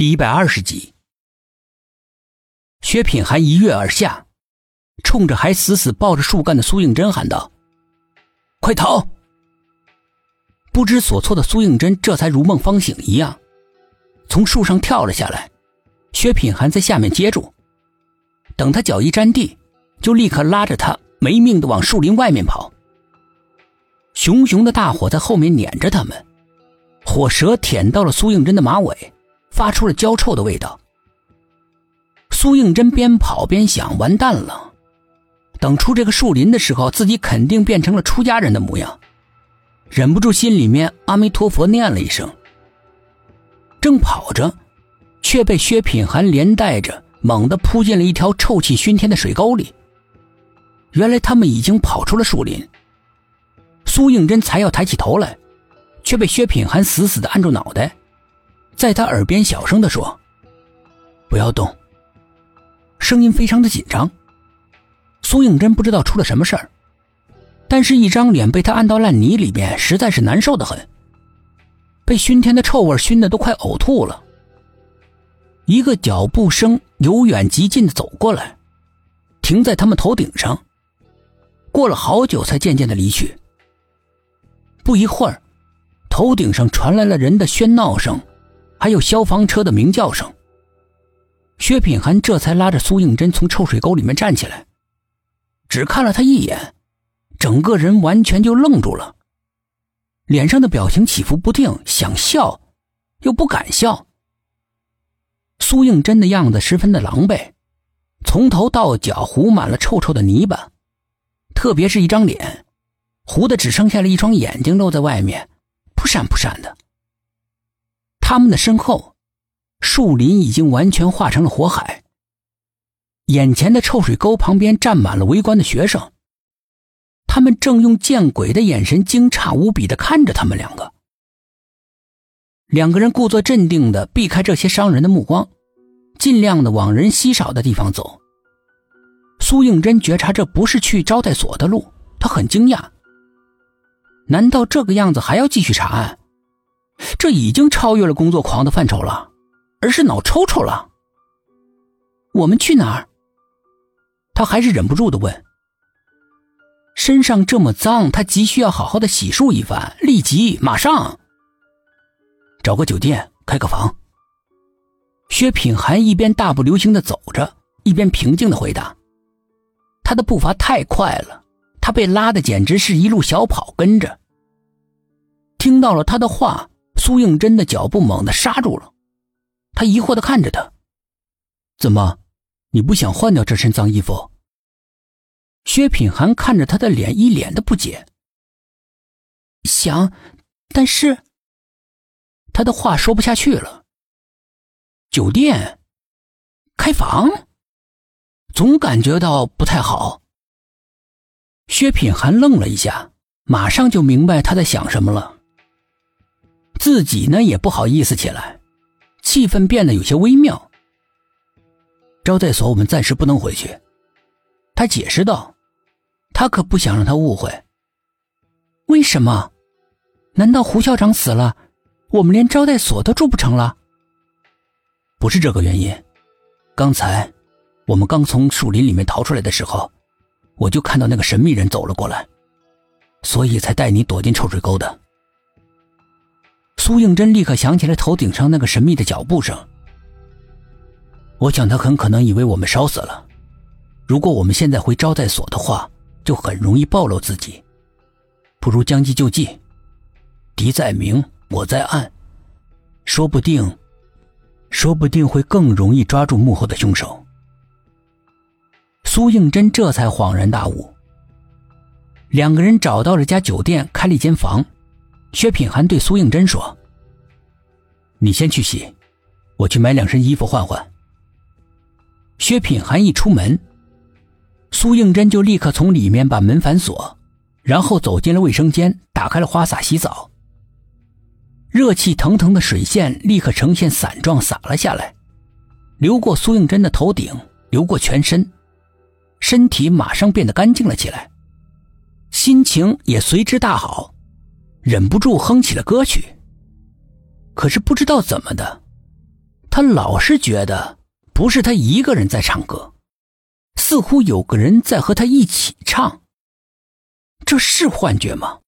第一百二十集，薛品涵一跃而下，冲着还死死抱着树干的苏应真喊道：“快逃！”不知所措的苏应真这才如梦方醒一样，从树上跳了下来。薛品涵在下面接住，等他脚一沾地，就立刻拉着他没命的往树林外面跑。熊熊的大火在后面撵着他们，火舌舔到了苏应真的马尾。发出了焦臭的味道。苏应真边跑边想：完蛋了，等出这个树林的时候，自己肯定变成了出家人的模样。忍不住心里面阿弥陀佛念了一声。正跑着，却被薛品涵连带着猛地扑进了一条臭气熏天的水沟里。原来他们已经跑出了树林。苏应真才要抬起头来，却被薛品涵死死的按住脑袋。在他耳边小声的说：“不要动。”声音非常的紧张。苏应真不知道出了什么事儿，但是一张脸被他按到烂泥里面，实在是难受的很。被熏天的臭味熏得都快呕吐了。一个脚步声由远及近的走过来，停在他们头顶上，过了好久才渐渐的离去。不一会儿，头顶上传来了人的喧闹声。还有消防车的鸣叫声。薛品涵这才拉着苏应真从臭水沟里面站起来，只看了他一眼，整个人完全就愣住了，脸上的表情起伏不定，想笑又不敢笑。苏应真的样子十分的狼狈，从头到脚糊满了臭臭的泥巴，特别是一张脸，糊的只剩下了一双眼睛露在外面，扑闪扑闪的。他们的身后，树林已经完全化成了火海。眼前的臭水沟旁边站满了围观的学生，他们正用见鬼的眼神惊诧无比的看着他们两个。两个人故作镇定的避开这些商人的目光，尽量的往人稀少的地方走。苏应真觉察这不是去招待所的路，他很惊讶。难道这个样子还要继续查案？这已经超越了工作狂的范畴了，而是脑抽抽了。我们去哪儿？他还是忍不住的问。身上这么脏，他急需要好好的洗漱一番，立即马上找个酒店开个房。薛品涵一边大步流星的走着，一边平静的回答。他的步伐太快了，他被拉的简直是一路小跑跟着。听到了他的话。苏应真的脚步猛地刹住了，他疑惑的看着他：“怎么，你不想换掉这身脏衣服？”薛品涵看着他的脸，一脸的不解。想，但是他的话说不下去了。酒店开房，总感觉到不太好。薛品涵愣了一下，马上就明白他在想什么了。自己呢也不好意思起来，气氛变得有些微妙。招待所我们暂时不能回去，他解释道：“他可不想让他误会。为什么？难道胡校长死了，我们连招待所都住不成了？不是这个原因。刚才我们刚从树林里面逃出来的时候，我就看到那个神秘人走了过来，所以才带你躲进臭水沟的。”苏应真立刻想起来头顶上那个神秘的脚步声。我想他很可能以为我们烧死了。如果我们现在回招待所的话，就很容易暴露自己。不如将计就计，敌在明，我在暗，说不定，说不定会更容易抓住幕后的凶手。苏应真这才恍然大悟。两个人找到了家酒店，开了一间房。薛品涵对苏应真说：“你先去洗，我去买两身衣服换换。”薛品涵一出门，苏应真就立刻从里面把门反锁，然后走进了卫生间，打开了花洒洗澡。热气腾腾的水线立刻呈现伞状洒了下来，流过苏应真的头顶，流过全身，身体马上变得干净了起来，心情也随之大好。忍不住哼起了歌曲，可是不知道怎么的，他老是觉得不是他一个人在唱歌，似乎有个人在和他一起唱。这是幻觉吗？